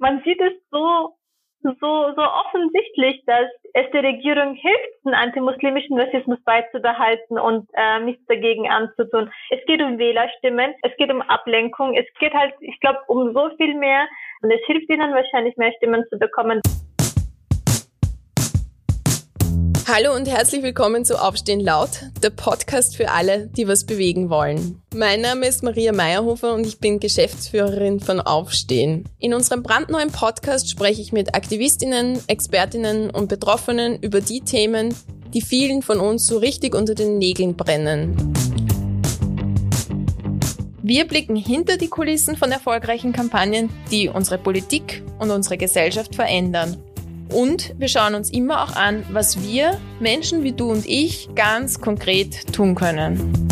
man sieht es so, so, so offensichtlich, dass es der Regierung hilft, den antimuslimischen Rassismus beizubehalten und äh, nichts dagegen anzutun. Es geht um Wählerstimmen, es geht um Ablenkung, es geht halt, ich glaube, um so viel mehr und es hilft ihnen wahrscheinlich mehr Stimmen zu bekommen. Hallo und herzlich willkommen zu Aufstehen laut, der Podcast für alle, die was bewegen wollen. Mein Name ist Maria Meyerhofer und ich bin Geschäftsführerin von Aufstehen. In unserem brandneuen Podcast spreche ich mit Aktivistinnen, Expertinnen und Betroffenen über die Themen, die vielen von uns so richtig unter den Nägeln brennen. Wir blicken hinter die Kulissen von erfolgreichen Kampagnen, die unsere Politik und unsere Gesellschaft verändern und wir schauen uns immer auch an, was wir, Menschen wie du und ich, ganz konkret tun können.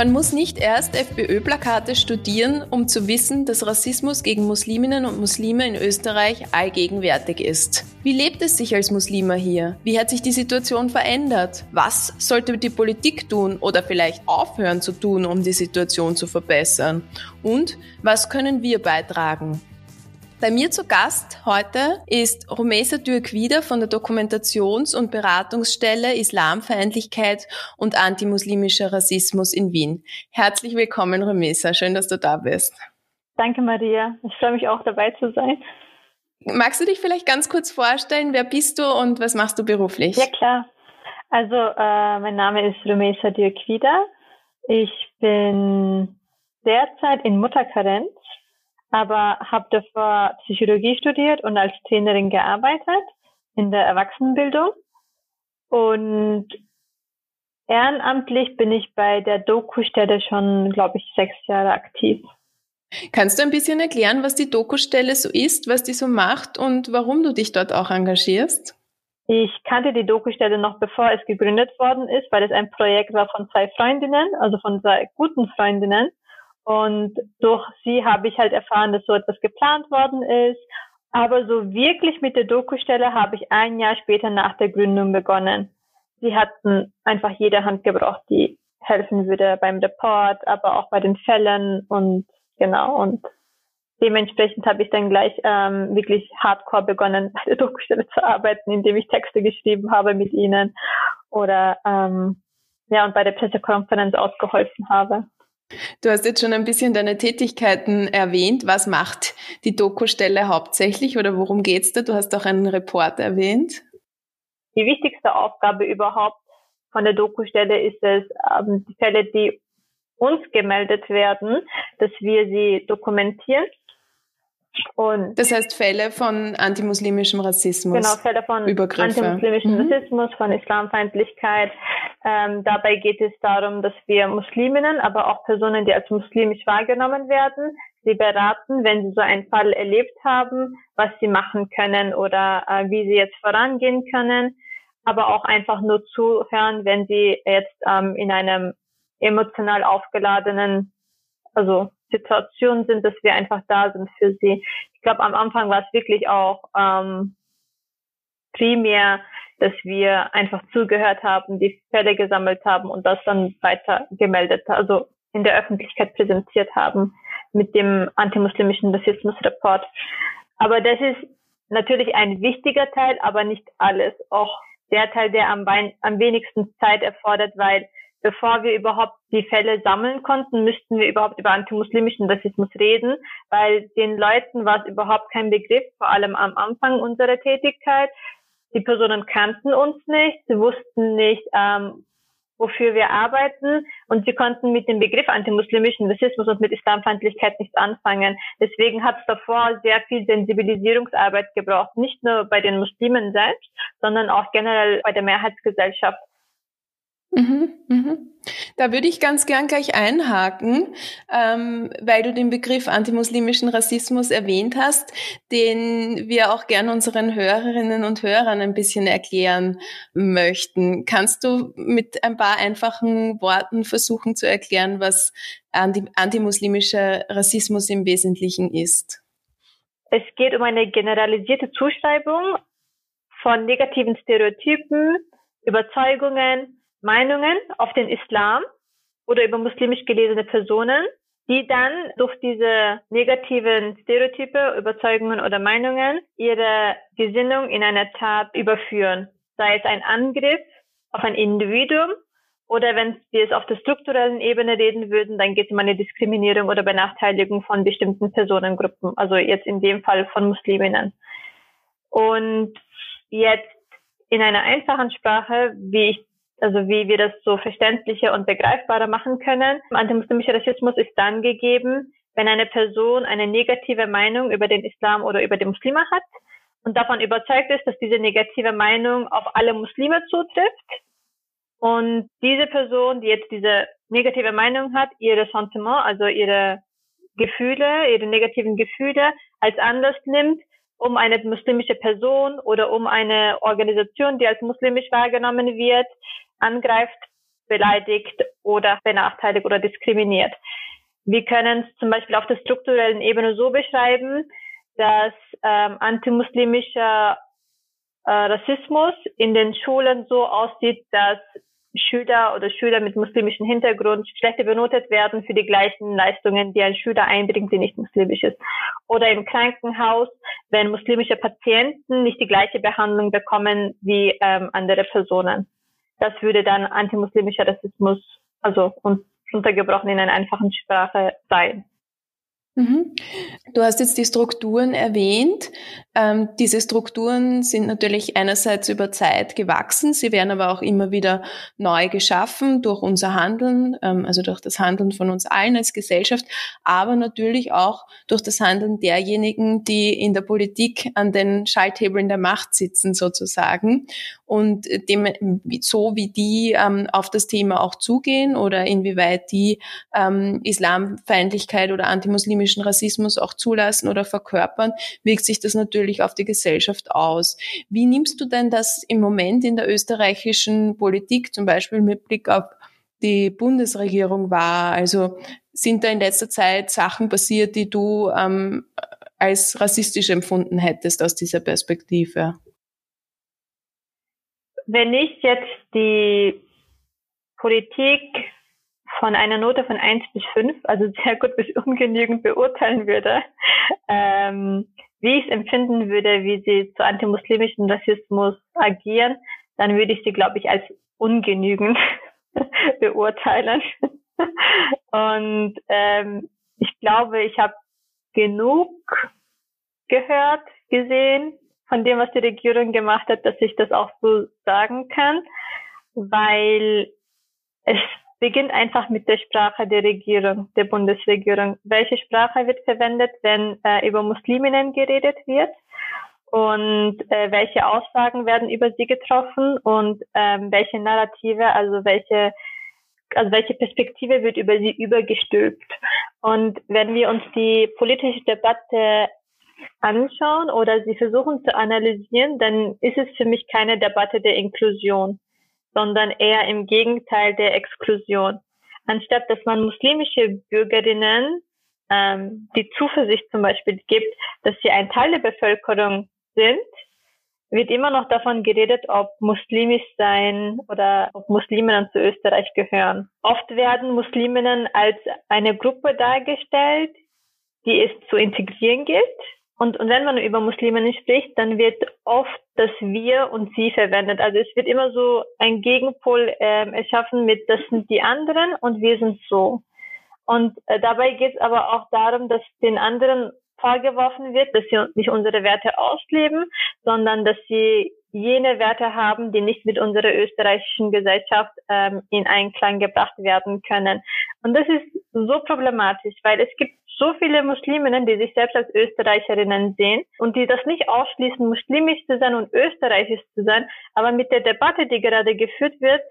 Man muss nicht erst FPÖ-Plakate studieren, um zu wissen, dass Rassismus gegen Musliminnen und Muslime in Österreich allgegenwärtig ist. Wie lebt es sich als Muslima hier? Wie hat sich die Situation verändert? Was sollte die Politik tun oder vielleicht aufhören zu tun, um die Situation zu verbessern? Und was können wir beitragen? Bei mir zu Gast heute ist Rumesa Dürk-Wieder von der Dokumentations- und Beratungsstelle Islamfeindlichkeit und antimuslimischer Rassismus in Wien. Herzlich willkommen, Rumesa. Schön, dass du da bist. Danke, Maria. Ich freue mich auch dabei zu sein. Magst du dich vielleicht ganz kurz vorstellen? Wer bist du und was machst du beruflich? Ja, klar. Also, äh, mein Name ist Rumesa Dürk-Wieder. Ich bin derzeit in Mutterkarenz aber habe davor Psychologie studiert und als Trainerin gearbeitet in der Erwachsenenbildung. Und ehrenamtlich bin ich bei der Doku-Stelle schon, glaube ich, sechs Jahre aktiv. Kannst du ein bisschen erklären, was die Doku-Stelle so ist, was die so macht und warum du dich dort auch engagierst? Ich kannte die Doku-Stelle noch bevor es gegründet worden ist, weil es ein Projekt war von zwei Freundinnen, also von zwei guten Freundinnen. Und durch sie habe ich halt erfahren, dass so etwas geplant worden ist. Aber so wirklich mit der Doku-Stelle habe ich ein Jahr später nach der Gründung begonnen. Sie hatten einfach jede Hand gebraucht, die helfen würde beim Report, aber auch bei den Fällen und genau. Und dementsprechend habe ich dann gleich ähm, wirklich hardcore begonnen, bei der Doku-Stelle zu arbeiten, indem ich Texte geschrieben habe mit ihnen oder ähm, ja und bei der Pressekonferenz ausgeholfen habe. Du hast jetzt schon ein bisschen deine Tätigkeiten erwähnt. Was macht die Doku-Stelle hauptsächlich oder worum geht's da? Du hast auch einen Report erwähnt. Die wichtigste Aufgabe überhaupt von der Doku-Stelle ist es, ähm, die Fälle, die uns gemeldet werden, dass wir sie dokumentieren und das heißt Fälle von antimuslimischem Rassismus. Genau, Fälle von Übergriffe. antimuslimischem mhm. Rassismus, von Islamfeindlichkeit. Ähm, dabei geht es darum, dass wir Musliminnen, aber auch Personen, die als muslimisch wahrgenommen werden, sie beraten, wenn sie so einen Fall erlebt haben, was sie machen können oder äh, wie sie jetzt vorangehen können. Aber auch einfach nur zuhören, wenn sie jetzt ähm, in einem emotional aufgeladenen, also Situation sind, dass wir einfach da sind für sie. Ich glaube, am Anfang war es wirklich auch ähm, primär, dass wir einfach zugehört haben, die Fälle gesammelt haben und das dann weiter gemeldet, also in der Öffentlichkeit präsentiert haben mit dem antimuslimischen Rassismus-Report. Aber das ist natürlich ein wichtiger Teil, aber nicht alles. Auch der Teil, der am, am wenigsten Zeit erfordert, weil bevor wir überhaupt die Fälle sammeln konnten, müssten wir überhaupt über antimuslimischen Rassismus reden, weil den Leuten war es überhaupt kein Begriff, vor allem am Anfang unserer Tätigkeit. Die Personen kannten uns nicht, sie wussten nicht, ähm, wofür wir arbeiten und sie konnten mit dem Begriff antimuslimischen Rassismus und mit Islamfeindlichkeit nichts anfangen. Deswegen hat es davor sehr viel Sensibilisierungsarbeit gebraucht, nicht nur bei den Muslimen selbst, sondern auch generell bei der Mehrheitsgesellschaft. Mhm, mhm. Da würde ich ganz gern gleich einhaken, ähm, weil du den Begriff antimuslimischen Rassismus erwähnt hast, den wir auch gern unseren Hörerinnen und Hörern ein bisschen erklären möchten. Kannst du mit ein paar einfachen Worten versuchen zu erklären, was anti antimuslimischer Rassismus im Wesentlichen ist? Es geht um eine generalisierte Zuschreibung von negativen Stereotypen, Überzeugungen, Meinungen auf den Islam oder über muslimisch gelesene Personen, die dann durch diese negativen Stereotype, Überzeugungen oder Meinungen ihre Gesinnung in eine Tat überführen. Sei es ein Angriff auf ein Individuum oder wenn wir es auf der strukturellen Ebene reden würden, dann geht es um eine Diskriminierung oder Benachteiligung von bestimmten Personengruppen, also jetzt in dem Fall von Musliminnen. Und jetzt in einer einfachen Sprache, wie ich also wie wir das so verständlicher und begreifbarer machen können. Antimuslimischer Rassismus ist dann gegeben, wenn eine Person eine negative Meinung über den Islam oder über die Muslime hat und davon überzeugt ist, dass diese negative Meinung auf alle Muslime zutrifft. Und diese Person, die jetzt diese negative Meinung hat, ihre Sentiment, also ihre Gefühle, ihre negativen Gefühle als Anlass nimmt, um eine muslimische Person oder um eine Organisation, die als muslimisch wahrgenommen wird, angreift, beleidigt oder benachteiligt oder diskriminiert. Wir können es zum Beispiel auf der strukturellen Ebene so beschreiben, dass ähm, antimuslimischer äh, Rassismus in den Schulen so aussieht, dass Schüler oder Schüler mit muslimischem Hintergrund schlechter benotet werden für die gleichen Leistungen, die ein Schüler einbringt, der nicht muslimisch ist. Oder im Krankenhaus, wenn muslimische Patienten nicht die gleiche Behandlung bekommen wie ähm, andere Personen. Das würde dann antimuslimischer Rassismus, also untergebrochen in einer einfachen Sprache sein. Mhm. Du hast jetzt die Strukturen erwähnt. Ähm, diese Strukturen sind natürlich einerseits über Zeit gewachsen, sie werden aber auch immer wieder neu geschaffen durch unser Handeln, ähm, also durch das Handeln von uns allen als Gesellschaft, aber natürlich auch durch das Handeln derjenigen, die in der Politik an den Schalthebeln der Macht sitzen sozusagen und dem, so wie die ähm, auf das Thema auch zugehen oder inwieweit die ähm, Islamfeindlichkeit oder antimuslimischen Rassismus auch zulassen oder verkörpern, wirkt sich das natürlich auf die Gesellschaft aus. Wie nimmst du denn das im Moment in der österreichischen Politik, zum Beispiel mit Blick auf die Bundesregierung wahr? Also sind da in letzter Zeit Sachen passiert, die du ähm, als rassistisch empfunden hättest aus dieser Perspektive? Wenn ich jetzt die Politik von einer Note von 1 bis 5, also sehr gut bis ungenügend beurteilen würde, ähm, wie ich es empfinden würde, wie sie zu antimuslimischen Rassismus agieren, dann würde ich sie, glaube ich, als ungenügend beurteilen. Und ähm, ich glaube, ich habe genug gehört, gesehen, von dem, was die Regierung gemacht hat, dass ich das auch so sagen kann, weil es beginnt einfach mit der Sprache der Regierung, der Bundesregierung. Welche Sprache wird verwendet, wenn äh, über Musliminnen geredet wird? Und äh, welche Aussagen werden über sie getroffen und ähm, welche Narrative, also welche also welche Perspektive wird über sie übergestülpt. Und wenn wir uns die politische Debatte anschauen oder sie versuchen zu analysieren, dann ist es für mich keine Debatte der Inklusion, sondern eher im Gegenteil der Exklusion. Anstatt dass man muslimische Bürgerinnen ähm, die Zuversicht zum Beispiel gibt, dass sie ein Teil der Bevölkerung sind, wird immer noch davon geredet, ob muslimisch sein oder ob Musliminnen zu Österreich gehören. Oft werden Musliminnen als eine Gruppe dargestellt, die es zu integrieren gilt und, und wenn man über Musliminnen spricht, dann wird oft das Wir und Sie verwendet. Also es wird immer so ein Gegenpol ähm, erschaffen mit, das sind die anderen und wir sind so. Und äh, dabei geht es aber auch darum, dass den anderen vorgeworfen wird, dass sie nicht unsere Werte ausleben, sondern dass sie jene Werte haben, die nicht mit unserer österreichischen Gesellschaft ähm, in Einklang gebracht werden können. Und das ist so problematisch, weil es gibt so viele Musliminnen, die sich selbst als Österreicherinnen sehen und die das nicht ausschließen, muslimisch zu sein und österreichisch zu sein. Aber mit der Debatte, die gerade geführt wird,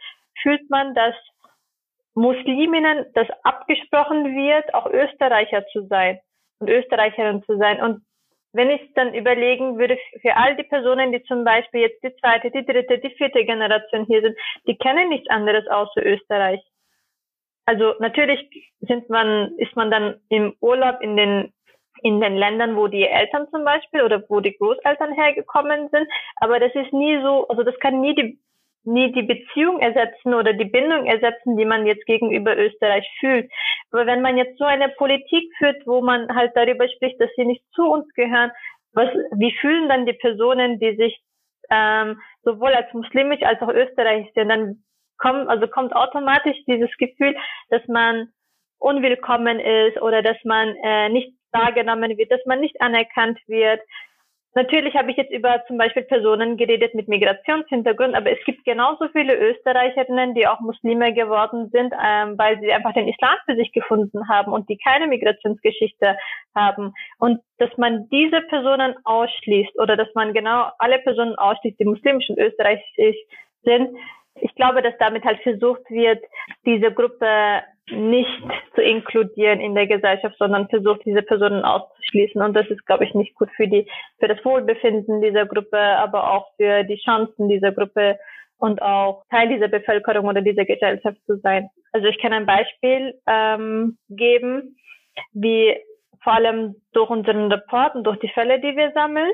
fühlt man, dass Musliminnen das abgesprochen wird, auch Österreicher zu sein und Österreicherin zu sein. Und wenn ich dann überlegen würde, für all die Personen, die zum Beispiel jetzt die zweite, die dritte, die vierte Generation hier sind, die kennen nichts anderes außer Österreich. Also natürlich sind man, ist man dann im Urlaub in den in den Ländern, wo die Eltern zum Beispiel oder wo die Großeltern hergekommen sind, aber das ist nie so, also das kann nie die nie die Beziehung ersetzen oder die Bindung ersetzen, die man jetzt gegenüber Österreich fühlt. Aber wenn man jetzt so eine Politik führt, wo man halt darüber spricht, dass sie nicht zu uns gehören, was, wie fühlen dann die Personen, die sich ähm, sowohl als muslimisch als auch österreichisch sind, dann kommt, also kommt automatisch dieses Gefühl, dass man unwillkommen ist oder dass man äh, nicht wahrgenommen wird, dass man nicht anerkannt wird. Natürlich habe ich jetzt über zum Beispiel Personen geredet mit Migrationshintergrund, aber es gibt genauso viele Österreicherinnen, die auch Muslime geworden sind, ähm, weil sie einfach den Islam für sich gefunden haben und die keine Migrationsgeschichte haben. Und dass man diese Personen ausschließt oder dass man genau alle Personen ausschließt, die muslimisch und österreichisch sind, ich glaube, dass damit halt versucht wird, diese Gruppe nicht zu inkludieren in der Gesellschaft, sondern versucht, diese Personen auszuschließen. Und das ist, glaube ich, nicht gut für die, für das Wohlbefinden dieser Gruppe, aber auch für die Chancen dieser Gruppe und auch Teil dieser Bevölkerung oder dieser Gesellschaft zu sein. Also ich kann ein Beispiel ähm, geben, wie vor allem durch unseren Report und durch die Fälle, die wir sammeln.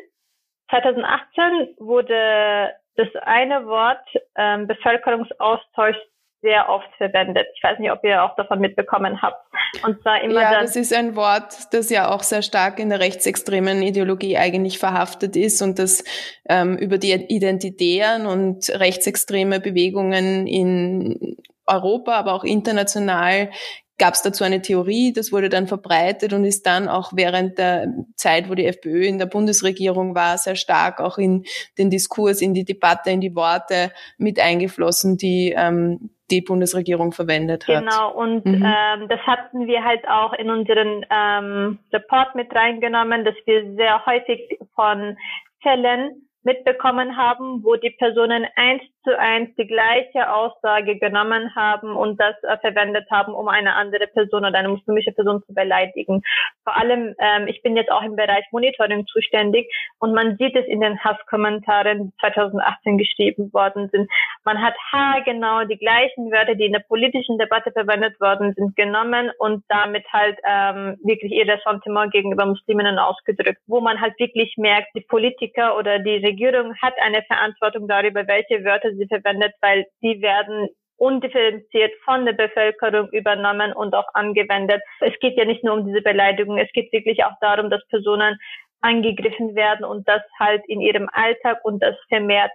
2018 wurde das eine Wort ähm, Bevölkerungsaustausch sehr oft verwendet. Ich weiß nicht, ob ihr auch davon mitbekommen habt. Und zwar immer ja, das ist ein Wort, das ja auch sehr stark in der rechtsextremen Ideologie eigentlich verhaftet ist und das ähm, über die identitären und rechtsextreme Bewegungen in Europa, aber auch international gab es dazu eine Theorie, das wurde dann verbreitet und ist dann auch während der Zeit, wo die FPÖ in der Bundesregierung war, sehr stark auch in den Diskurs, in die Debatte, in die Worte mit eingeflossen, die ähm, die Bundesregierung verwendet hat. Genau, und mhm. ähm, das hatten wir halt auch in unseren ähm, Report mit reingenommen, dass wir sehr häufig von Fällen mitbekommen haben, wo die Personen eins zu eins die gleiche Aussage genommen haben und das äh, verwendet haben, um eine andere Person oder eine muslimische Person zu beleidigen. Vor allem, ähm, ich bin jetzt auch im Bereich Monitoring zuständig und man sieht es in den Hasskommentaren, die 2018 geschrieben worden sind. Man hat haargenau die gleichen Wörter, die in der politischen Debatte verwendet worden sind, genommen und damit halt ähm, wirklich ihr Ressentiment gegenüber Musliminnen ausgedrückt, wo man halt wirklich merkt, die Politiker oder die Regierung hat eine Verantwortung darüber, welche Wörter sie verwendet, weil die werden undifferenziert von der Bevölkerung übernommen und auch angewendet. Es geht ja nicht nur um diese Beleidigung, es geht wirklich auch darum, dass Personen angegriffen werden und das halt in ihrem Alltag und das vermehrt,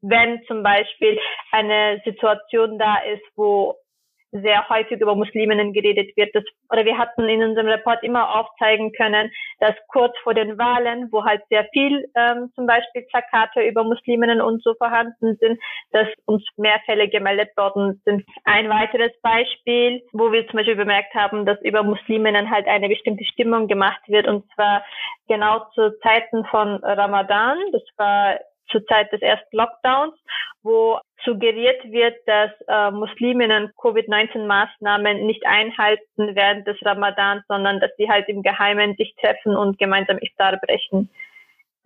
wenn zum Beispiel eine Situation da ist, wo sehr häufig über Musliminnen geredet wird. Das, oder wir hatten in unserem Report immer aufzeigen können, dass kurz vor den Wahlen, wo halt sehr viel ähm, zum Beispiel Plakate über Musliminnen und so vorhanden sind, dass uns mehr Fälle gemeldet worden sind. Ein weiteres Beispiel, wo wir zum Beispiel bemerkt haben, dass über Musliminnen halt eine bestimmte Stimmung gemacht wird und zwar genau zu Zeiten von Ramadan. Das war zur Zeit des ersten Lockdowns, wo suggeriert wird, dass äh, Musliminnen Covid-19-Maßnahmen nicht einhalten während des Ramadans, sondern dass sie halt im Geheimen sich treffen und gemeinsam Iftar brechen.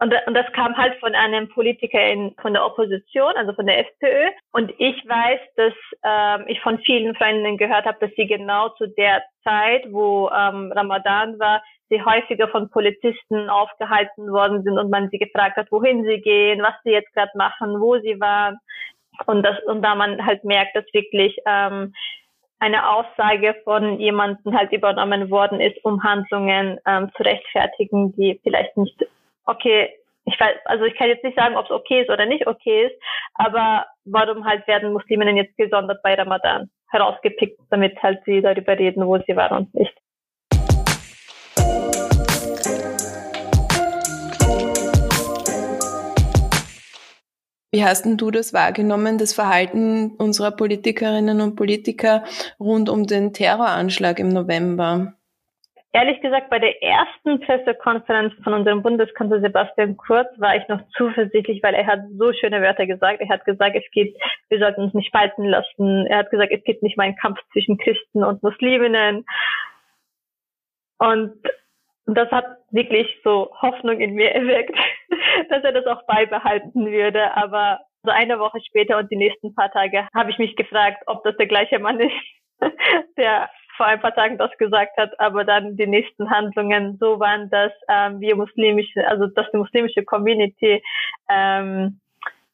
Und, und das kam halt von einem Politiker in, von der Opposition, also von der FPÖ. Und ich weiß, dass ähm, ich von vielen Freunden gehört habe, dass sie genau zu der Zeit, wo ähm, Ramadan war, sie häufiger von Polizisten aufgehalten worden sind und man sie gefragt hat, wohin sie gehen, was sie jetzt gerade machen, wo sie waren. Und das, und da man halt merkt, dass wirklich ähm, eine Aussage von jemandem halt übernommen worden ist, um Handlungen ähm, zu rechtfertigen, die vielleicht nicht okay, ich weiß, also ich kann jetzt nicht sagen, ob es okay ist oder nicht okay ist, aber warum halt werden Musliminnen jetzt gesondert bei Ramadan herausgepickt, damit halt sie darüber reden, wo sie waren und nicht. Wie hast denn du das wahrgenommen, das Verhalten unserer Politikerinnen und Politiker rund um den Terroranschlag im November? Ehrlich gesagt, bei der ersten Pressekonferenz von unserem Bundeskanzler Sebastian Kurz war ich noch zuversichtlich, weil er hat so schöne Wörter gesagt. Er hat gesagt, es geht, wir sollten uns nicht spalten lassen. Er hat gesagt, es gibt nicht mal einen Kampf zwischen Christen und Musliminnen. Und das hat wirklich so Hoffnung in mir erweckt, dass er das auch beibehalten würde. Aber so eine Woche später und die nächsten paar Tage habe ich mich gefragt, ob das der gleiche Mann ist, der vor ein paar Tagen das gesagt hat, aber dann die nächsten Handlungen so waren, dass ähm, wir muslimische, also dass die muslimische Community ähm,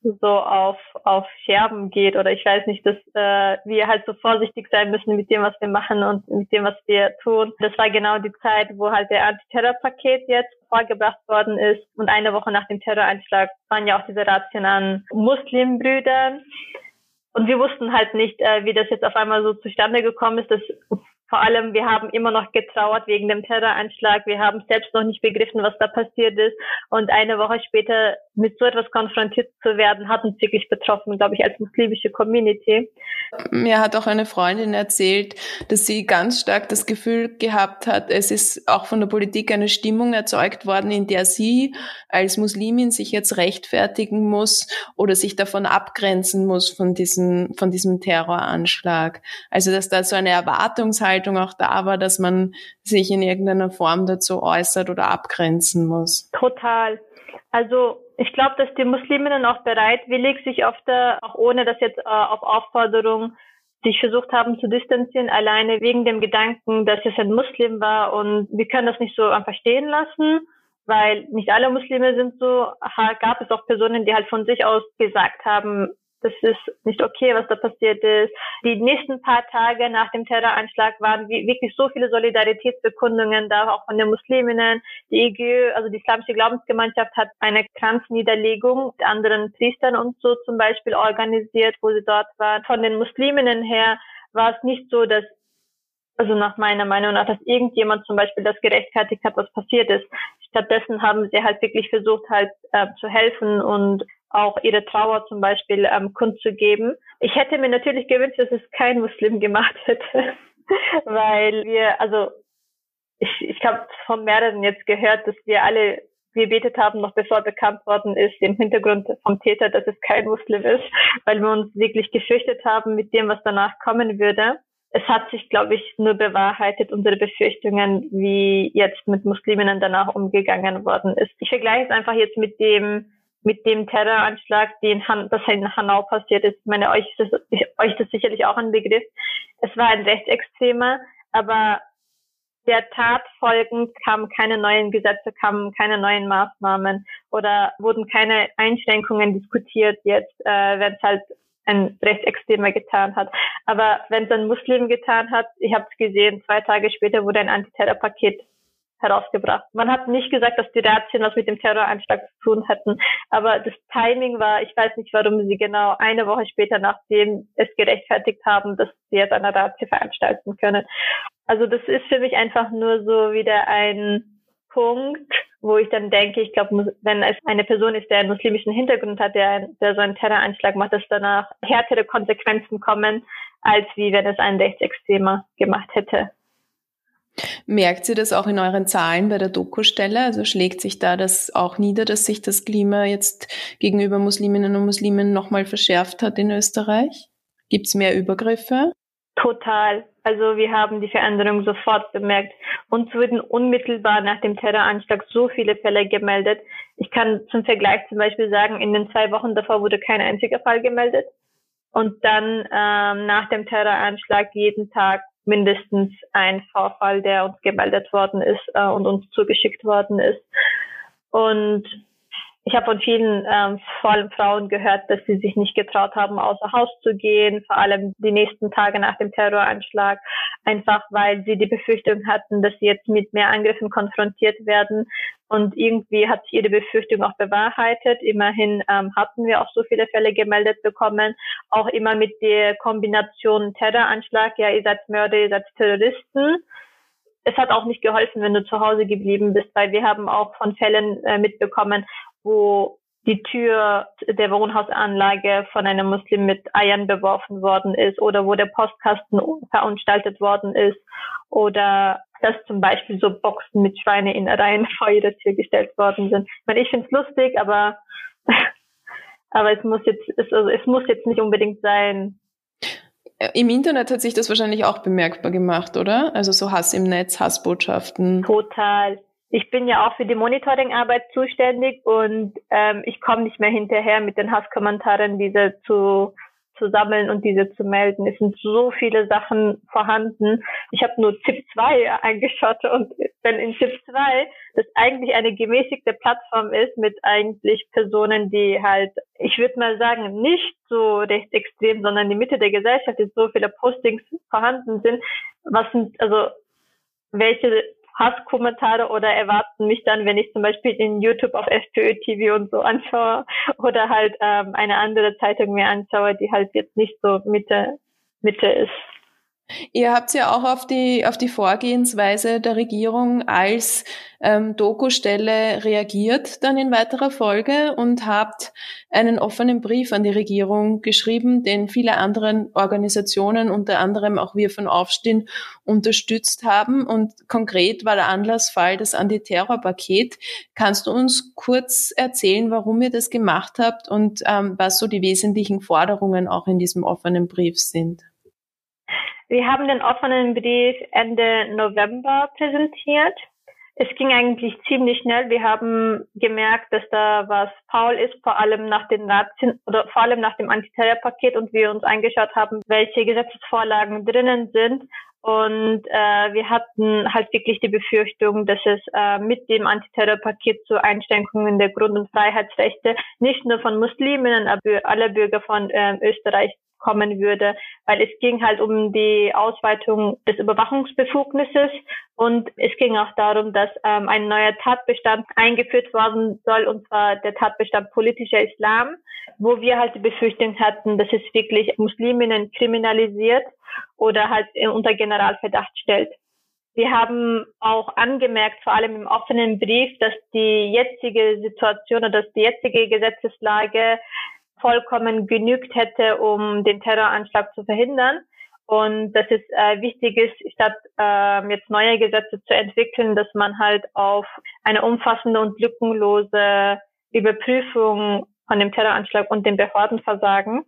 so auf, auf Scherben geht oder ich weiß nicht, dass äh, wir halt so vorsichtig sein müssen mit dem, was wir machen und mit dem, was wir tun. Das war genau die Zeit, wo halt der Antiterrorpaket jetzt vorgebracht worden ist und eine Woche nach dem Terroranschlag waren ja auch diese rationalen Muslimbrüder. Und wir wussten halt nicht, äh, wie das jetzt auf einmal so zustande gekommen ist, dass vor allem, wir haben immer noch getrauert wegen dem Terroranschlag. Wir haben selbst noch nicht begriffen, was da passiert ist. Und eine Woche später mit so etwas konfrontiert zu werden, hat uns wirklich betroffen, glaube ich, als muslimische Community. Mir hat auch eine Freundin erzählt, dass sie ganz stark das Gefühl gehabt hat, es ist auch von der Politik eine Stimmung erzeugt worden, in der sie als Muslimin sich jetzt rechtfertigen muss oder sich davon abgrenzen muss von diesem, von diesem Terroranschlag. Also, dass da so eine Erwartungshaltung Zurückhaltung auch da war, dass man sich in irgendeiner Form dazu äußert oder abgrenzen muss. Total. Also ich glaube, dass die Musliminnen auch bereitwillig sich oft, auch ohne dass jetzt äh, auf Aufforderung sich versucht haben zu distanzieren, alleine wegen dem Gedanken, dass es ein Muslim war und wir können das nicht so einfach stehen lassen, weil nicht alle Muslime sind so, gab es auch Personen, die halt von sich aus gesagt haben, das ist nicht okay, was da passiert ist. Die nächsten paar Tage nach dem Terroranschlag waren wirklich so viele Solidaritätsbekundungen da, auch von den Musliminnen. Die IGÖ, also die Islamische Glaubensgemeinschaft, hat eine Kranzniederlegung mit anderen Priestern und so zum Beispiel organisiert, wo sie dort waren. Von den Musliminnen her war es nicht so, dass also nach meiner Meinung nach, dass irgendjemand zum Beispiel das gerechtfertigt hat, was passiert ist. Stattdessen haben sie halt wirklich versucht, halt äh, zu helfen und auch ihre Trauer zum Beispiel ähm, kundzugeben. Ich hätte mir natürlich gewünscht, dass es kein Muslim gemacht hätte, weil wir, also ich, ich habe von mehreren jetzt gehört, dass wir alle gebetet haben, noch bevor bekannt worden ist, im Hintergrund vom Täter, dass es kein Muslim ist, weil wir uns wirklich gefürchtet haben mit dem, was danach kommen würde. Es hat sich, glaube ich, nur bewahrheitet, unsere Befürchtungen, wie jetzt mit Musliminnen danach umgegangen worden ist. Ich vergleiche es einfach jetzt mit dem, mit dem Terroranschlag, den Han, das in Hanau passiert ist. Ich meine, euch ist, das, euch ist das sicherlich auch ein Begriff. Es war ein Rechtsextremer, aber der Tat folgend kamen keine neuen Gesetze, kamen keine neuen Maßnahmen oder wurden keine Einschränkungen diskutiert jetzt, äh, wenn es halt ein Rechtsextremer getan hat. Aber wenn es ein Muslim getan hat, ich habe es gesehen, zwei Tage später wurde ein Antiterrorpaket herausgebracht. Man hat nicht gesagt, dass die Razzien was mit dem Terroranschlag zu tun hatten, aber das Timing war, ich weiß nicht, warum sie genau eine Woche später, nachdem es gerechtfertigt haben, dass sie jetzt eine Razzie veranstalten können. Also das ist für mich einfach nur so wieder ein Punkt, wo ich dann denke, ich glaube, wenn es eine Person ist, der einen muslimischen Hintergrund hat, der, der so einen Terroranschlag macht, dass danach härtere Konsequenzen kommen, als wie wenn es ein Rechtsextremer gemacht hätte. Merkt sie das auch in euren Zahlen bei der Doku-Stelle? Also schlägt sich da das auch nieder, dass sich das Klima jetzt gegenüber Musliminnen und Muslimen nochmal verschärft hat in Österreich? Gibt es mehr Übergriffe? Total. Also wir haben die Veränderung sofort bemerkt. Uns wurden unmittelbar nach dem Terroranschlag so viele Fälle gemeldet. Ich kann zum Vergleich zum Beispiel sagen, in den zwei Wochen davor wurde kein einziger Fall gemeldet. Und dann ähm, nach dem Terroranschlag jeden Tag mindestens ein Vorfall, der uns gemeldet worden ist äh, und uns zugeschickt worden ist. Und ich habe von vielen, ähm, vor allem Frauen gehört, dass sie sich nicht getraut haben, außer Haus zu gehen, vor allem die nächsten Tage nach dem Terroranschlag, einfach weil sie die Befürchtung hatten, dass sie jetzt mit mehr Angriffen konfrontiert werden. Und irgendwie hat sich ihre Befürchtung auch bewahrheitet. Immerhin ähm, hatten wir auch so viele Fälle gemeldet bekommen, auch immer mit der Kombination Terroranschlag, ja, ihr seid Mörder, ihr seid Terroristen es hat auch nicht geholfen, wenn du zu Hause geblieben bist, weil wir haben auch von Fällen äh, mitbekommen, wo die Tür der Wohnhausanlage von einem Muslim mit Eiern beworfen worden ist oder wo der Postkasten verunstaltet worden ist oder dass zum Beispiel so Boxen mit Schweineinnereien vor ihre Tür gestellt worden sind. Ich meine, ich finde es lustig, aber, aber es muss jetzt, es, also es muss jetzt nicht unbedingt sein. Im Internet hat sich das wahrscheinlich auch bemerkbar gemacht, oder? Also so Hass im Netz, Hassbotschaften. Total ich bin ja auch für die Monitoringarbeit zuständig und ähm, ich komme nicht mehr hinterher mit den Hasskommentaren, diese zu, zu sammeln und diese zu melden. Es sind so viele Sachen vorhanden. Ich habe nur ZIP 2 eingeschaut und wenn in Chip 2 das eigentlich eine gemäßigte Plattform ist mit eigentlich Personen, die halt, ich würde mal sagen, nicht so rechtsextrem, sondern die Mitte der Gesellschaft, ist so viele Postings vorhanden sind, was sind, also welche Hasskommentare oder erwarten mich dann, wenn ich zum Beispiel in YouTube auf FPÖ TV und so anschaue oder halt ähm, eine andere Zeitung mir anschaue, die halt jetzt nicht so Mitte, Mitte ist. Ihr habt ja auch auf die, auf die Vorgehensweise der Regierung als ähm, Doku-Stelle reagiert dann in weiterer Folge und habt einen offenen Brief an die Regierung geschrieben, den viele andere Organisationen, unter anderem auch wir von Aufstehen, unterstützt haben. Und konkret war der Anlassfall das Antiterrorpaket. Kannst du uns kurz erzählen, warum ihr das gemacht habt und ähm, was so die wesentlichen Forderungen auch in diesem offenen Brief sind? Wir haben den offenen Brief Ende November präsentiert. Es ging eigentlich ziemlich schnell. Wir haben gemerkt, dass da was faul ist, vor allem nach den Razzien oder vor allem nach dem Antiterrorpaket und wir uns angeschaut haben, welche Gesetzesvorlagen drinnen sind. Und äh, wir hatten halt wirklich die Befürchtung, dass es äh, mit dem Antiterrorpaket zu Einschränkungen der Grund- und Freiheitsrechte nicht nur von Musliminnen, aber alle Bürger von äh, Österreich kommen würde, weil es ging halt um die Ausweitung des Überwachungsbefugnisses und es ging auch darum, dass ähm, ein neuer Tatbestand eingeführt worden soll, und zwar der Tatbestand politischer Islam, wo wir halt die Befürchtung hatten, dass es wirklich Musliminnen kriminalisiert oder halt unter Generalverdacht stellt. Wir haben auch angemerkt, vor allem im offenen Brief, dass die jetzige Situation oder dass die jetzige Gesetzeslage vollkommen genügt hätte, um den Terroranschlag zu verhindern. Und dass es äh, wichtig ist, statt äh, jetzt neue Gesetze zu entwickeln, dass man halt auf eine umfassende und lückenlose Überprüfung von dem Terroranschlag und dem Behördenversagen,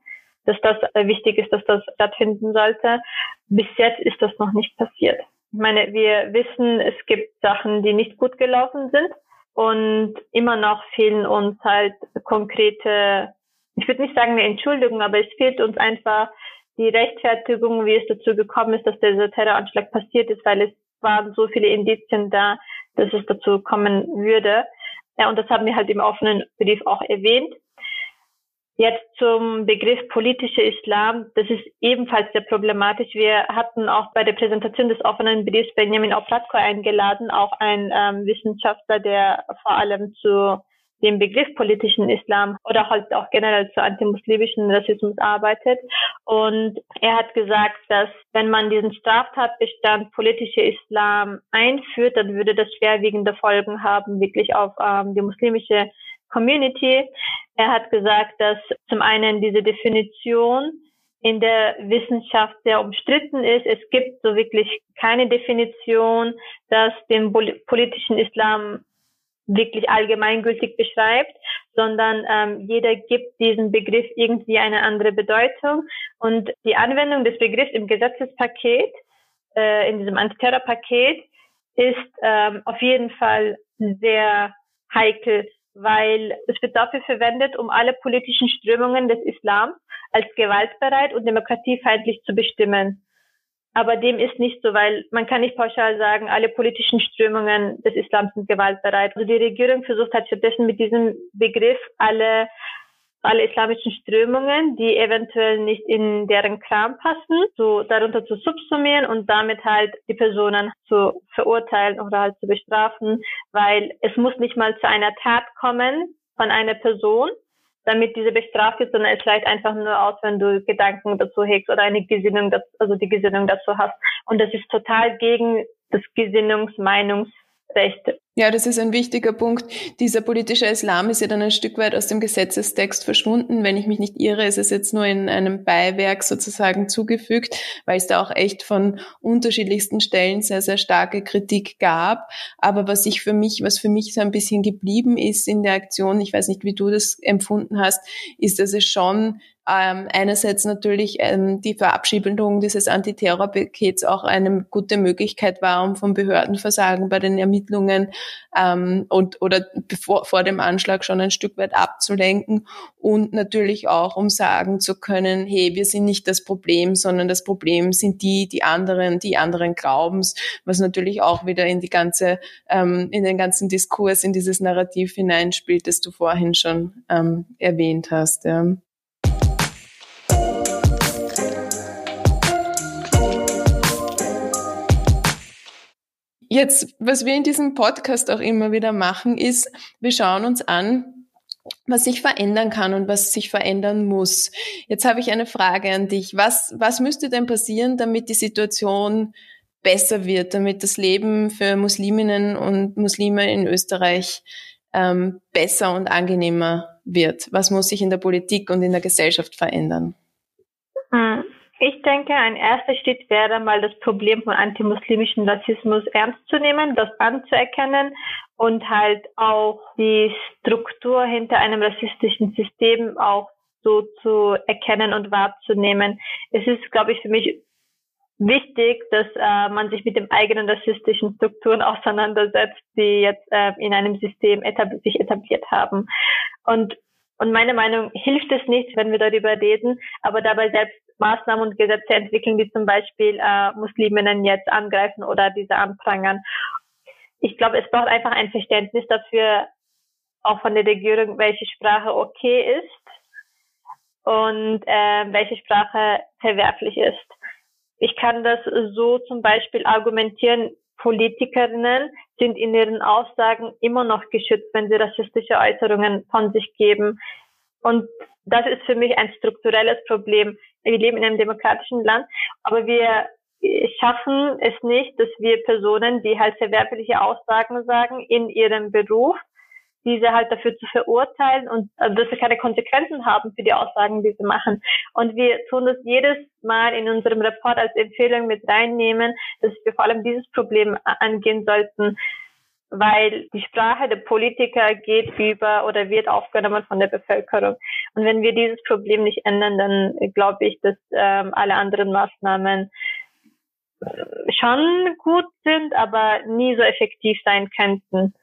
dass das äh, wichtig ist, dass das stattfinden sollte. Bis jetzt ist das noch nicht passiert. Ich meine, wir wissen, es gibt Sachen, die nicht gut gelaufen sind und immer noch fehlen uns halt konkrete ich würde nicht sagen eine Entschuldigung, aber es fehlt uns einfach die Rechtfertigung, wie es dazu gekommen ist, dass dieser Terroranschlag passiert ist, weil es waren so viele Indizien da, dass es dazu kommen würde. Ja, und das haben wir halt im offenen Brief auch erwähnt. Jetzt zum Begriff politischer Islam. Das ist ebenfalls sehr problematisch. Wir hatten auch bei der Präsentation des offenen Briefs Benjamin Oplatko eingeladen, auch ein ähm, Wissenschaftler, der vor allem zu dem Begriff politischen Islam oder halt auch generell zu antimuslimischen Rassismus arbeitet. Und er hat gesagt, dass wenn man diesen Straftatbestand politischer Islam einführt, dann würde das schwerwiegende Folgen haben, wirklich auf ähm, die muslimische Community. Er hat gesagt, dass zum einen diese Definition in der Wissenschaft sehr umstritten ist. Es gibt so wirklich keine Definition, dass dem politischen Islam wirklich allgemeingültig beschreibt, sondern ähm, jeder gibt diesem Begriff irgendwie eine andere Bedeutung. Und die Anwendung des Begriffs im Gesetzespaket, äh, in diesem Antiterrorpaket, ist ähm, auf jeden Fall sehr heikel, weil es wird dafür verwendet, um alle politischen Strömungen des Islam als gewaltbereit und demokratiefeindlich zu bestimmen. Aber dem ist nicht so, weil man kann nicht pauschal sagen, alle politischen Strömungen des Islams sind gewaltbereit. Also die Regierung versucht halt stattdessen mit diesem Begriff alle alle islamischen Strömungen, die eventuell nicht in deren Kram passen, so darunter zu subsumieren und damit halt die Personen zu verurteilen oder halt zu bestrafen, weil es muss nicht mal zu einer Tat kommen von einer Person, damit diese bestraft wird, sondern es reicht einfach nur aus, wenn du Gedanken dazu hegst oder eine Gesinnung, also die Gesinnung dazu hast. Und das ist total gegen das Gesinnungs-, Meinungs- Rechte. Ja, das ist ein wichtiger Punkt. Dieser politische Islam ist ja dann ein Stück weit aus dem Gesetzestext verschwunden. Wenn ich mich nicht irre, ist es jetzt nur in einem Beiwerk sozusagen zugefügt, weil es da auch echt von unterschiedlichsten Stellen sehr, sehr starke Kritik gab. Aber was ich für mich, was für mich so ein bisschen geblieben ist in der Aktion, ich weiß nicht, wie du das empfunden hast, ist, dass es schon ähm, einerseits natürlich ähm, die Verabschiedung dieses Antiterrorpakets auch eine gute Möglichkeit war, um vom Behördenversagen bei den Ermittlungen ähm, und oder bevor, vor dem Anschlag schon ein Stück weit abzulenken und natürlich auch, um sagen zu können, hey, wir sind nicht das Problem, sondern das Problem sind die, die anderen, die anderen Glaubens, was natürlich auch wieder in die ganze, ähm, in den ganzen Diskurs, in dieses Narrativ hineinspielt, das du vorhin schon ähm, erwähnt hast. Ja. Jetzt, was wir in diesem Podcast auch immer wieder machen, ist, wir schauen uns an, was sich verändern kann und was sich verändern muss. Jetzt habe ich eine Frage an dich. Was, was müsste denn passieren, damit die Situation besser wird, damit das Leben für Musliminnen und Muslime in Österreich ähm, besser und angenehmer wird? Was muss sich in der Politik und in der Gesellschaft verändern? Ich denke, ein erster Schritt wäre mal das Problem von antimuslimischen Rassismus ernst zu nehmen, das anzuerkennen und halt auch die Struktur hinter einem rassistischen System auch so zu erkennen und wahrzunehmen. Es ist, glaube ich, für mich wichtig, dass äh, man sich mit den eigenen rassistischen Strukturen auseinandersetzt, die jetzt äh, in einem System etab sich etabliert haben. Und und meine Meinung hilft es nicht, wenn wir darüber reden, aber dabei selbst Maßnahmen und Gesetze entwickeln, die zum Beispiel äh, Musliminnen jetzt angreifen oder diese anprangern. Ich glaube, es braucht einfach ein Verständnis dafür, auch von der Regierung, welche Sprache okay ist und äh, welche Sprache verwerflich ist. Ich kann das so zum Beispiel argumentieren, Politikerinnen sind in ihren Aussagen immer noch geschützt, wenn sie rassistische Äußerungen von sich geben. Und das ist für mich ein strukturelles Problem. Wir leben in einem demokratischen Land, aber wir schaffen es nicht, dass wir Personen, die halt verwerfliche Aussagen sagen in ihrem Beruf, diese halt dafür zu verurteilen und äh, dass sie keine Konsequenzen haben für die Aussagen, die sie machen. Und wir tun das jedes Mal in unserem Report als Empfehlung mit reinnehmen, dass wir vor allem dieses Problem angehen sollten weil die Sprache der Politiker geht über oder wird aufgenommen von der Bevölkerung. Und wenn wir dieses Problem nicht ändern, dann glaube ich, dass ähm, alle anderen Maßnahmen äh, schon gut sind, aber nie so effektiv sein könnten.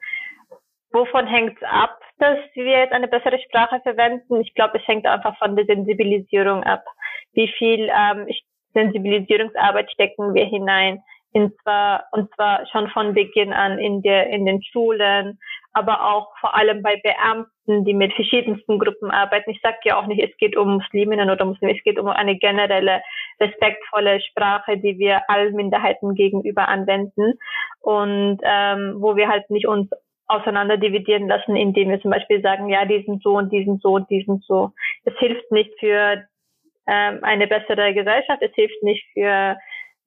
Wovon hängt es ab, dass wir jetzt eine bessere Sprache verwenden? Ich glaube, es hängt einfach von der Sensibilisierung ab. Wie viel ähm, Sensibilisierungsarbeit stecken wir hinein? In zwar, und zwar schon von Beginn an in der, in den Schulen, aber auch vor allem bei Beamten, die mit verschiedensten Gruppen arbeiten. Ich sage ja auch nicht, es geht um Musliminnen oder Muslime, es geht um eine generelle respektvolle Sprache, die wir allen Minderheiten gegenüber anwenden und ähm, wo wir halt nicht uns auseinander dividieren lassen, indem wir zum Beispiel sagen, ja, die sind so und die sind so und die sind so. Es hilft nicht für ähm, eine bessere Gesellschaft, es hilft nicht für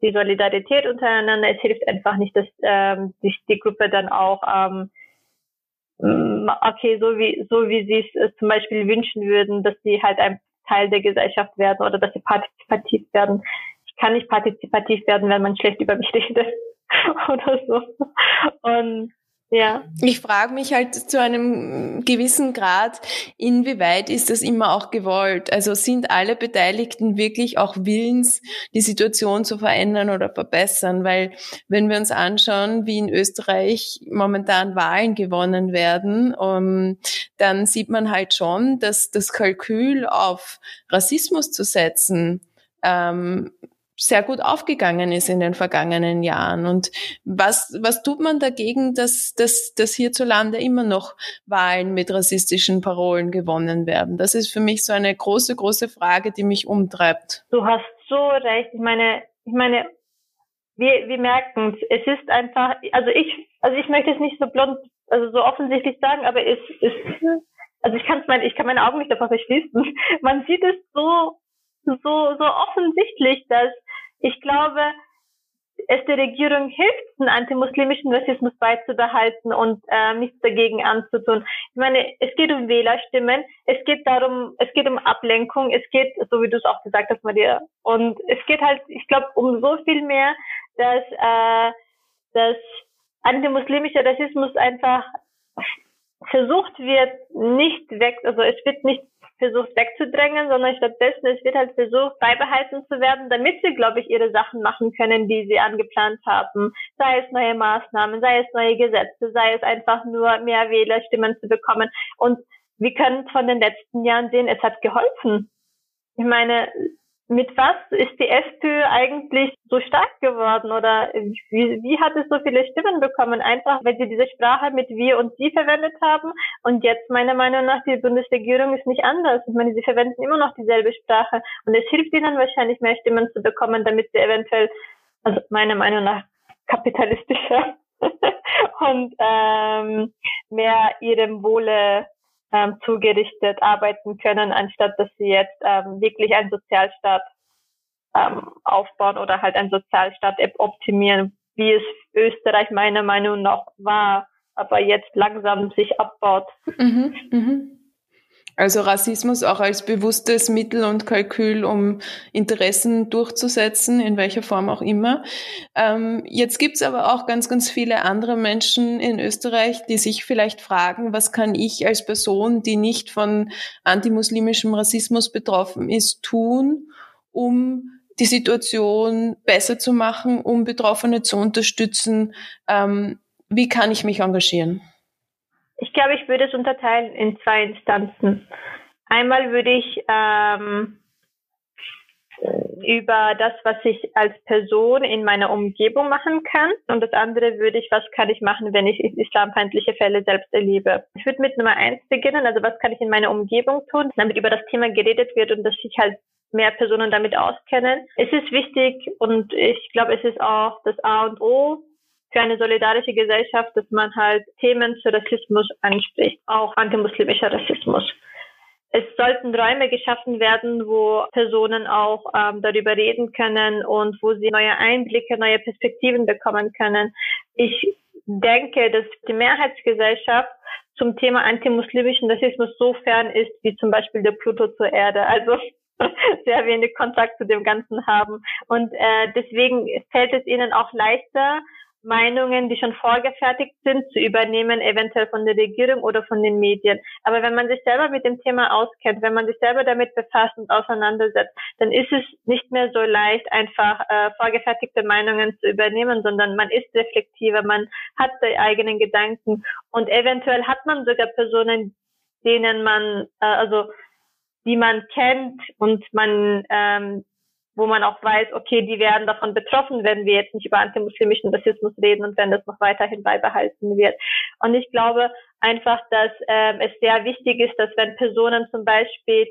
die Solidarität untereinander. Es hilft einfach nicht, dass ähm, sich die Gruppe dann auch ähm, okay, so wie so wie sie es zum Beispiel wünschen würden, dass sie halt ein Teil der Gesellschaft werden oder dass sie partizipativ werden. Ich kann nicht partizipativ werden, wenn man schlecht über mich redet oder so. Und ja. Ich frage mich halt zu einem gewissen Grad, inwieweit ist das immer auch gewollt? Also sind alle Beteiligten wirklich auch willens, die Situation zu verändern oder verbessern? Weil wenn wir uns anschauen, wie in Österreich momentan Wahlen gewonnen werden, um, dann sieht man halt schon, dass das Kalkül auf Rassismus zu setzen, ähm, sehr gut aufgegangen ist in den vergangenen Jahren. Und was, was tut man dagegen, dass, dass, dass hierzulande immer noch Wahlen mit rassistischen Parolen gewonnen werden? Das ist für mich so eine große, große Frage, die mich umtreibt. Du hast so recht. Ich meine, ich meine, wir, wir merken es. Es ist einfach, also ich, also ich möchte es nicht so blond, also so offensichtlich sagen, aber es ist, also ich kann es mein, ich kann meine Augen nicht davor verschließen. Man sieht es so so, so offensichtlich, dass ich glaube, es der Regierung hilft, einen antimuslimischen Rassismus beizubehalten und äh, nichts dagegen anzutun. Ich meine, es geht um Wählerstimmen, es geht darum, es geht um Ablenkung, es geht, so wie du es auch gesagt hast, Maria, und es geht halt, ich glaube, um so viel mehr, dass, äh, dass antimuslimischer Rassismus einfach versucht wird, nicht weg, also es wird nicht versucht wegzudrängen, sondern stattdessen es wird halt versucht beibehalten zu werden, damit sie, glaube ich, ihre Sachen machen können, die sie angeplant haben. Sei es neue Maßnahmen, sei es neue Gesetze, sei es einfach nur mehr Wählerstimmen zu bekommen. Und wir können von den letzten Jahren sehen, es hat geholfen. Ich meine, mit was ist die FPÖ eigentlich so stark geworden oder wie, wie hat es so viele Stimmen bekommen? Einfach, weil sie diese Sprache mit wir und sie verwendet haben und jetzt meiner Meinung nach die Bundesregierung ist nicht anders. Ich meine, sie verwenden immer noch dieselbe Sprache und es hilft ihnen wahrscheinlich mehr Stimmen zu bekommen, damit sie eventuell, also meiner Meinung nach kapitalistischer und ähm, mehr ihrem Wohle ähm, zugerichtet arbeiten können, anstatt dass sie jetzt ähm, wirklich einen Sozialstaat ähm, aufbauen oder halt einen Sozialstaat optimieren, wie es Österreich meiner Meinung nach war, aber jetzt langsam sich abbaut. Mhm, mhm. Also Rassismus auch als bewusstes Mittel und Kalkül, um Interessen durchzusetzen, in welcher Form auch immer. Ähm, jetzt gibt's aber auch ganz, ganz viele andere Menschen in Österreich, die sich vielleicht fragen, was kann ich als Person, die nicht von antimuslimischem Rassismus betroffen ist, tun, um die Situation besser zu machen, um Betroffene zu unterstützen. Ähm, wie kann ich mich engagieren? Ich glaube, ich würde es unterteilen in zwei Instanzen. Einmal würde ich ähm, über das, was ich als Person in meiner Umgebung machen kann. Und das andere würde ich, was kann ich machen, wenn ich islamfeindliche Fälle selbst erlebe. Ich würde mit Nummer eins beginnen, also was kann ich in meiner Umgebung tun, damit über das Thema geredet wird und dass sich halt mehr Personen damit auskennen. Es ist wichtig und ich glaube, es ist auch das A und O für eine solidarische Gesellschaft, dass man halt Themen zu Rassismus anspricht, auch antimuslimischer Rassismus. Es sollten Räume geschaffen werden, wo Personen auch ähm, darüber reden können und wo sie neue Einblicke, neue Perspektiven bekommen können. Ich denke, dass die Mehrheitsgesellschaft zum Thema antimuslimischen Rassismus so fern ist, wie zum Beispiel der Pluto zur Erde. Also sehr wenig Kontakt zu dem Ganzen haben. Und äh, deswegen fällt es ihnen auch leichter, Meinungen, die schon vorgefertigt sind, zu übernehmen, eventuell von der Regierung oder von den Medien. Aber wenn man sich selber mit dem Thema auskennt, wenn man sich selber damit befasst und auseinandersetzt, dann ist es nicht mehr so leicht, einfach äh, vorgefertigte Meinungen zu übernehmen, sondern man ist reflektiver, man hat die eigenen Gedanken und eventuell hat man sogar Personen, denen man, äh, also die man kennt und man ähm, wo man auch weiß, okay, die werden davon betroffen, wenn wir jetzt nicht über antimuslimischen Rassismus reden und wenn das noch weiterhin beibehalten wird. Und ich glaube einfach, dass ähm, es sehr wichtig ist, dass wenn Personen zum Beispiel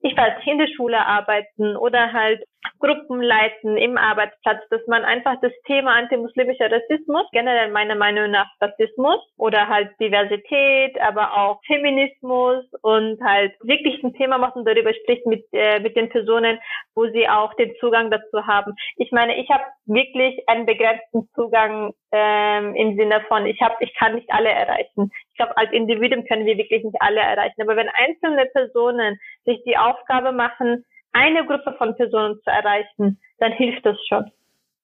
ich weiß in der Schule arbeiten oder halt Gruppen leiten im Arbeitsplatz, dass man einfach das Thema antimuslimischer Rassismus, generell meiner Meinung nach Rassismus oder halt Diversität, aber auch Feminismus und halt wirklich ein Thema macht und darüber spricht mit, äh, mit den Personen, wo sie auch den Zugang dazu haben. Ich meine, ich habe wirklich einen begrenzten Zugang ähm, im Sinne von, ich habe, ich kann nicht alle erreichen. Ich glaube, als Individuum können wir wirklich nicht alle erreichen. Aber wenn einzelne Personen sich die Aufgabe machen, eine Gruppe von Personen zu erreichen, dann hilft das schon.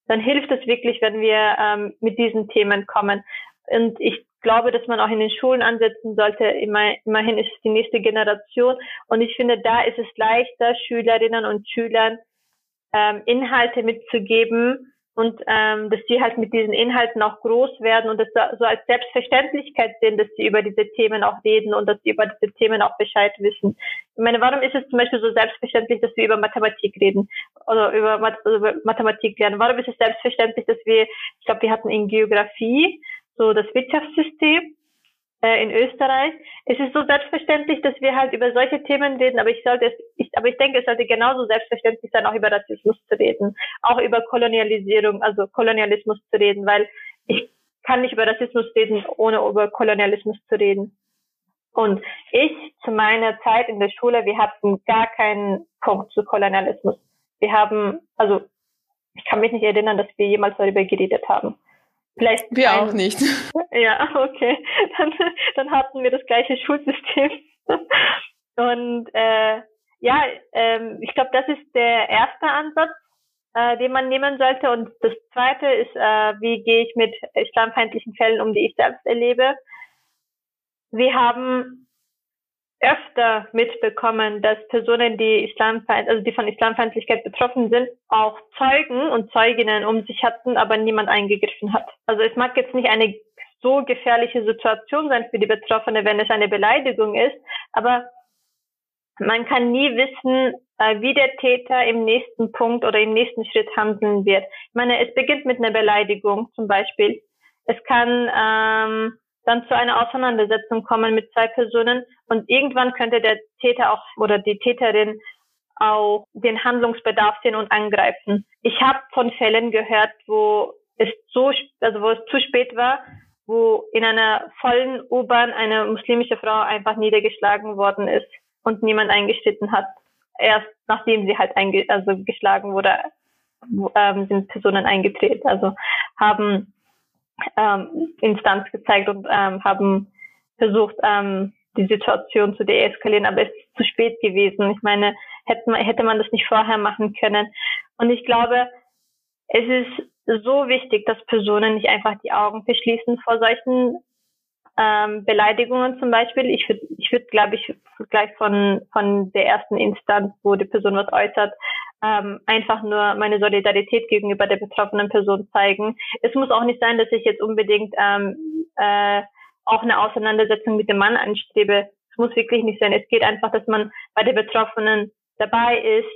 Dann hilft es wirklich, wenn wir ähm, mit diesen Themen kommen. Und ich glaube, dass man auch in den Schulen ansetzen sollte. Immer, immerhin ist es die nächste Generation. Und ich finde, da ist es leichter, Schülerinnen und Schülern ähm, Inhalte mitzugeben, und ähm, dass sie halt mit diesen Inhalten auch groß werden und das so als Selbstverständlichkeit sehen, dass sie über diese Themen auch reden und dass sie über diese Themen auch Bescheid wissen. Ich meine, warum ist es zum Beispiel so selbstverständlich, dass wir über Mathematik reden oder über, über Mathematik lernen? Warum ist es selbstverständlich, dass wir, ich glaube, wir hatten in Geografie so das Wirtschaftssystem äh, in Österreich. Es ist so selbstverständlich, dass wir halt über solche Themen reden, aber ich sollte es, ich, aber ich denke, es sollte genauso selbstverständlich sein, auch über Rassismus zu reden, auch über Kolonialisierung, also Kolonialismus zu reden, weil ich kann nicht über Rassismus reden, ohne über Kolonialismus zu reden. Und ich zu meiner Zeit in der Schule, wir hatten gar keinen Punkt zu Kolonialismus. Wir haben, also ich kann mich nicht erinnern, dass wir jemals darüber geredet haben. Vielleicht wir ein, auch nicht. Ja, okay. Dann, dann hatten wir das gleiche Schulsystem. Und äh, ja, ähm, ich glaube, das ist der erste Ansatz, äh, den man nehmen sollte. Und das zweite ist, äh, wie gehe ich mit islamfeindlichen Fällen um, die ich selbst erlebe. Wir haben öfter mitbekommen, dass Personen, die Islamfeind, also die von Islamfeindlichkeit betroffen sind, auch Zeugen und Zeuginnen um sich hatten, aber niemand eingegriffen hat. Also es mag jetzt nicht eine so gefährliche Situation sein für die Betroffene, wenn es eine Beleidigung ist, aber man kann nie wissen, äh, wie der Täter im nächsten Punkt oder im nächsten Schritt handeln wird. Ich meine, es beginnt mit einer Beleidigung zum Beispiel. Es kann ähm, dann zu einer Auseinandersetzung kommen mit zwei Personen und irgendwann könnte der Täter auch oder die Täterin auch den Handlungsbedarf sehen und angreifen. Ich habe von Fällen gehört, wo es so, also wo es zu spät war, wo in einer vollen U-Bahn eine muslimische Frau einfach niedergeschlagen worden ist und niemand eingeschritten hat. Erst nachdem sie halt einge also geschlagen wurde, ähm, sind Personen eingetreten, also haben ähm, Instanz gezeigt und ähm, haben versucht, ähm, die Situation zu deeskalieren, aber es ist zu spät gewesen. Ich meine, hätte man, hätte man das nicht vorher machen können. Und ich glaube, es ist so wichtig, dass Personen nicht einfach die Augen verschließen vor solchen ähm, Beleidigungen zum Beispiel. Ich würde, ich würde, glaube ich, gleich von von der ersten Instanz, wo die Person was äußert, ähm, einfach nur meine Solidarität gegenüber der betroffenen Person zeigen. Es muss auch nicht sein, dass ich jetzt unbedingt ähm, äh, auch eine Auseinandersetzung mit dem Mann anstrebe. Es muss wirklich nicht sein. Es geht einfach, dass man bei der Betroffenen dabei ist,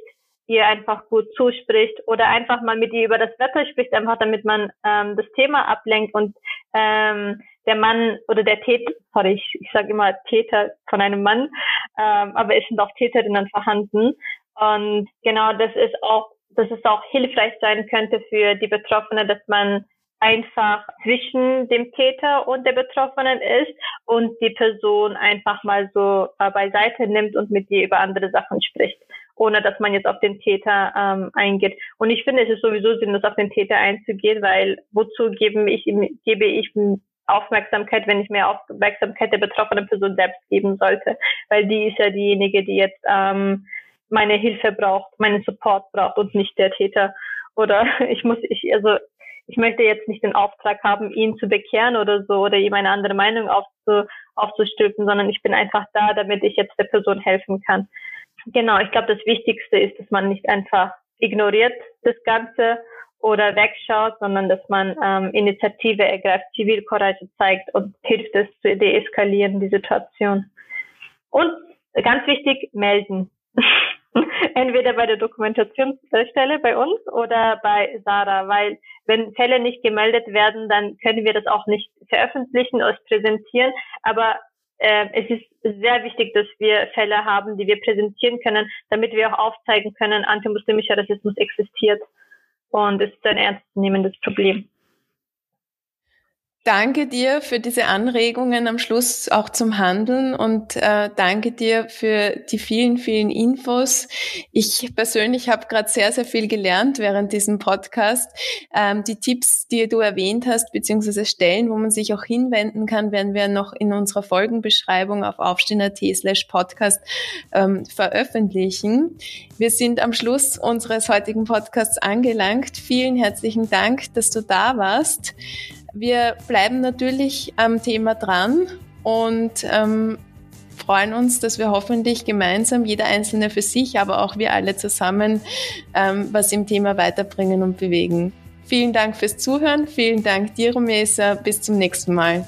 ihr einfach gut zuspricht oder einfach mal mit ihr über das Wetter spricht, einfach damit man ähm, das Thema ablenkt und ähm, der Mann oder der Täter, sorry, ich, ich sage immer Täter von einem Mann, ähm, aber es sind auch Täterinnen vorhanden. Und genau das ist auch, dass es auch hilfreich sein könnte für die Betroffene, dass man einfach zwischen dem Täter und der Betroffenen ist und die Person einfach mal so äh, beiseite nimmt und mit ihr über andere Sachen spricht, ohne dass man jetzt auf den Täter ähm, eingeht. Und ich finde, es ist sowieso sinnlos, auf den Täter einzugehen, weil wozu gebe ich, gebe ich Aufmerksamkeit, wenn ich mehr Aufmerksamkeit der betroffenen Person selbst geben sollte, weil die ist ja diejenige, die jetzt ähm, meine Hilfe braucht, meinen Support braucht und nicht der Täter. Oder ich muss, ich, also ich möchte jetzt nicht den Auftrag haben, ihn zu bekehren oder so oder ihm eine andere Meinung aufzu, aufzustülpen, sondern ich bin einfach da, damit ich jetzt der Person helfen kann. Genau, ich glaube, das Wichtigste ist, dass man nicht einfach ignoriert das Ganze oder wegschaut, sondern dass man ähm, Initiative ergreift, Zivilcourage zeigt und hilft es zu deeskalieren, die Situation. Und ganz wichtig, melden. Entweder bei der Dokumentationsstelle bei uns oder bei Sarah, weil wenn Fälle nicht gemeldet werden, dann können wir das auch nicht veröffentlichen oder präsentieren. Aber äh, es ist sehr wichtig, dass wir Fälle haben, die wir präsentieren können, damit wir auch aufzeigen können, antimuslimischer Rassismus existiert und es ist ein ernstzunehmendes Problem. Danke dir für diese Anregungen am Schluss auch zum Handeln und äh, danke dir für die vielen, vielen Infos. Ich persönlich habe gerade sehr, sehr viel gelernt während diesem Podcast. Ähm, die Tipps, die du erwähnt hast, beziehungsweise Stellen, wo man sich auch hinwenden kann, werden wir noch in unserer Folgenbeschreibung auf aufstehen.at slash podcast ähm, veröffentlichen. Wir sind am Schluss unseres heutigen Podcasts angelangt. Vielen herzlichen Dank, dass du da warst. Wir bleiben natürlich am Thema dran und ähm, freuen uns, dass wir hoffentlich gemeinsam, jeder Einzelne für sich, aber auch wir alle zusammen, ähm, was im Thema weiterbringen und bewegen. Vielen Dank fürs Zuhören. Vielen Dank dir, Rumesa. Bis zum nächsten Mal.